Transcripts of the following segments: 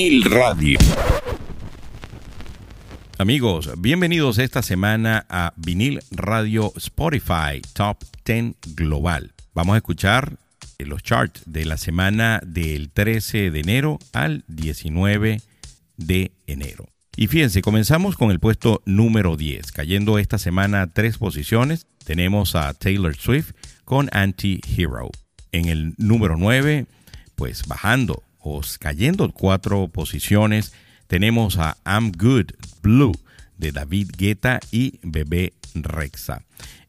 vinil radio. Amigos, bienvenidos esta semana a Vinil Radio Spotify Top 10 Global. Vamos a escuchar los charts de la semana del 13 de enero al 19 de enero. Y fíjense, comenzamos con el puesto número 10, cayendo esta semana tres posiciones. Tenemos a Taylor Swift con Anti-Hero. En el número 9, pues bajando o cayendo cuatro posiciones, tenemos a I'm Good Blue de David Guetta y Bebé Rexa.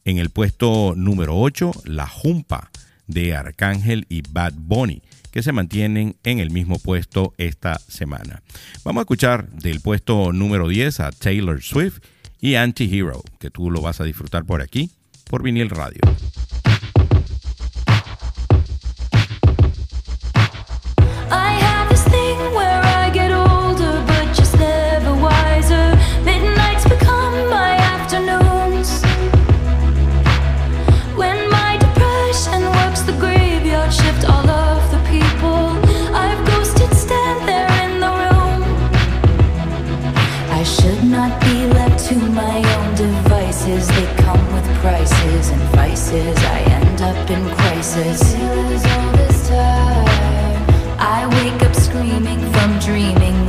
En el puesto número 8, La Jumpa de Arcángel y Bad Bunny, que se mantienen en el mismo puesto esta semana. Vamos a escuchar del puesto número 10 a Taylor Swift y Anti-Hero, que tú lo vas a disfrutar por aquí, por Vinil Radio.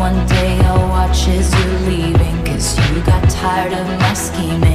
One day I'll watch as you're leaving. Cause you got tired of my scheming.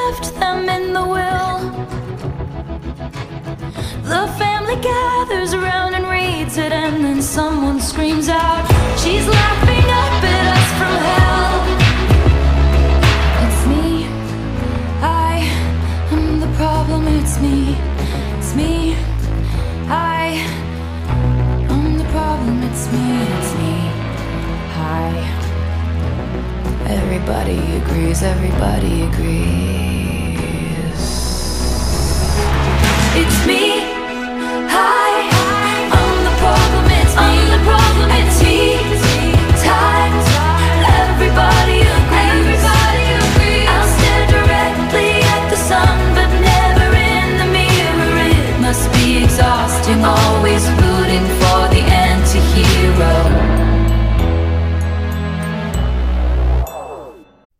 Left them in the will. The family gathers around and reads it, and then someone screams out, She's laughing up at Everybody agrees. Everybody agrees. It's me. Hi.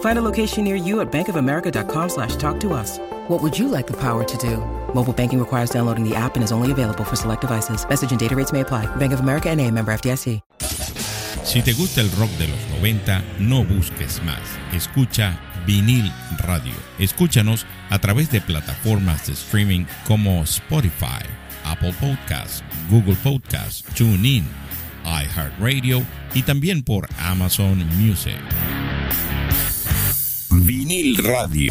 Find a location near you at bankofamerica.com slash talk to us. What would you like the power to do? Mobile banking requires downloading the app and is only available for select devices. Message and data rates may apply. Bank of America and a member FDIC. Si te gusta el rock de los 90, no busques más. Escucha vinil radio. Escúchanos a través de plataformas de streaming como Spotify, Apple Podcasts, Google Podcasts, TuneIn, iHeartRadio y también por Amazon Music. Vinil Radio.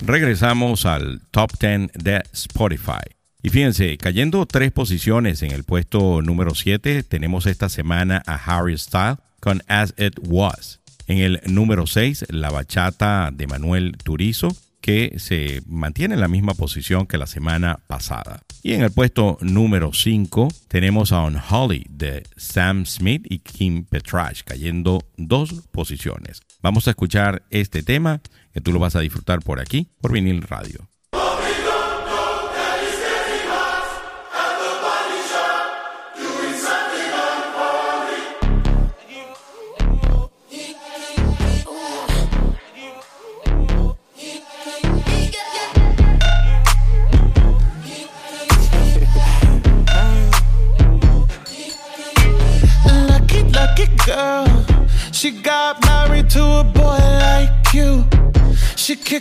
Regresamos al top 10 de Spotify. Y fíjense, cayendo tres posiciones en el puesto número 7, tenemos esta semana a Harry Styles con As It Was. En el número 6, la bachata de Manuel Turizo, que se mantiene en la misma posición que la semana pasada. Y en el puesto número 5 tenemos a Unholy de Sam Smith y Kim Petrach, cayendo dos posiciones. Vamos a escuchar este tema que tú lo vas a disfrutar por aquí, por vinil radio.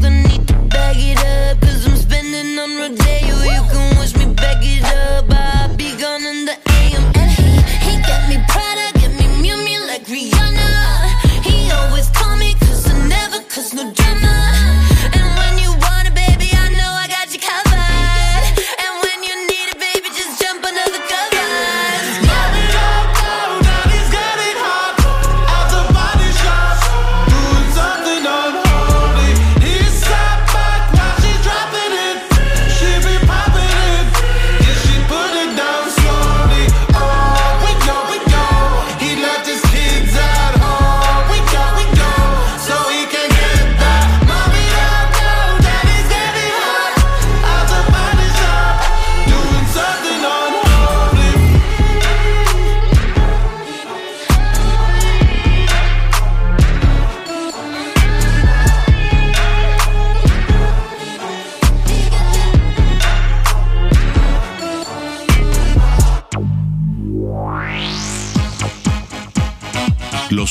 the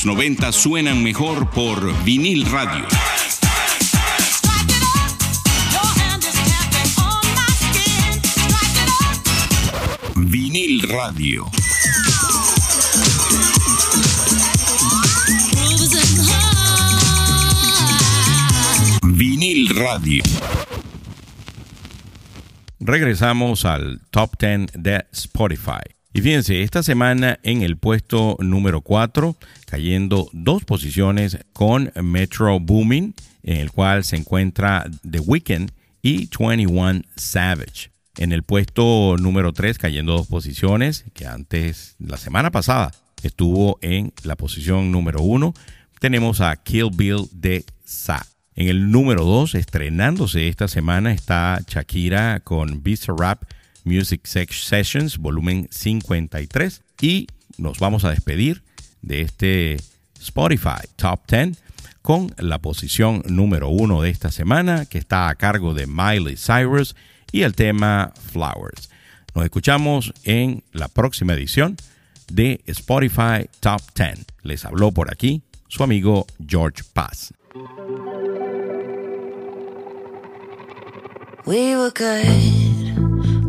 Los 90 suenan mejor por vinil radio. Vinil radio. Vinil radio. Regresamos al top 10 de Spotify. Y fíjense, esta semana en el puesto número 4, cayendo dos posiciones con Metro Booming, en el cual se encuentra The Weeknd y 21 Savage. En el puesto número 3, cayendo dos posiciones, que antes, la semana pasada, estuvo en la posición número 1, tenemos a Kill Bill de Sa. En el número 2, estrenándose esta semana, está Shakira con Visa Rap Music Sessions, volumen 53. Y nos vamos a despedir de este Spotify Top 10 con la posición número 1 de esta semana, que está a cargo de Miley Cyrus y el tema Flowers. Nos escuchamos en la próxima edición de Spotify Top 10. Les habló por aquí su amigo George Paz. We were good,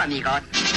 amigot.